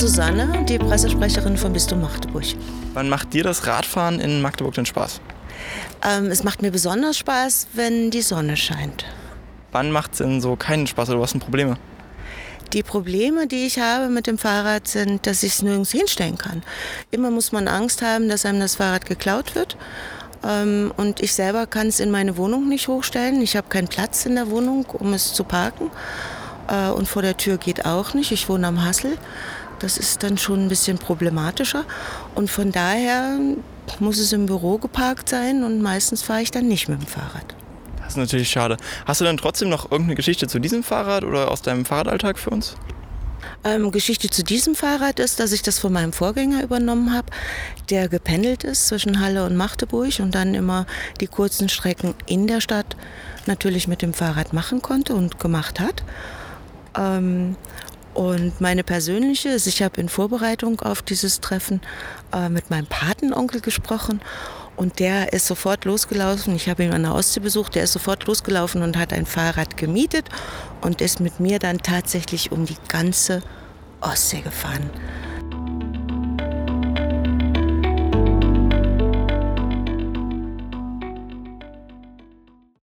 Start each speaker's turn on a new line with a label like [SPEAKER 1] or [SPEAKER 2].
[SPEAKER 1] Susanne, die Pressesprecherin vom Bistum Magdeburg.
[SPEAKER 2] Wann macht dir das Radfahren in Magdeburg denn Spaß?
[SPEAKER 1] Ähm, es macht mir besonders Spaß, wenn die Sonne scheint.
[SPEAKER 2] Wann macht es denn so keinen Spaß oder was sind Probleme?
[SPEAKER 1] Die Probleme, die ich habe mit dem Fahrrad, sind, dass ich es nirgends hinstellen kann. Immer muss man Angst haben, dass einem das Fahrrad geklaut wird. Ähm, und ich selber kann es in meine Wohnung nicht hochstellen. Ich habe keinen Platz in der Wohnung, um es zu parken. Äh, und vor der Tür geht auch nicht. Ich wohne am Hassel. Das ist dann schon ein bisschen problematischer. Und von daher muss es im Büro geparkt sein und meistens fahre ich dann nicht mit dem Fahrrad.
[SPEAKER 2] Das ist natürlich schade. Hast du dann trotzdem noch irgendeine Geschichte zu diesem Fahrrad oder aus deinem Fahrradalltag für uns?
[SPEAKER 1] Ähm, Geschichte zu diesem Fahrrad ist, dass ich das von meinem Vorgänger übernommen habe, der gependelt ist zwischen Halle und Magdeburg und dann immer die kurzen Strecken in der Stadt natürlich mit dem Fahrrad machen konnte und gemacht hat. Ähm, und meine persönliche ist, ich habe in Vorbereitung auf dieses Treffen äh, mit meinem Patenonkel gesprochen und der ist sofort losgelaufen. Ich habe ihn an der Ostsee besucht. Der ist sofort losgelaufen und hat ein Fahrrad gemietet und ist mit mir dann tatsächlich um die ganze Ostsee gefahren.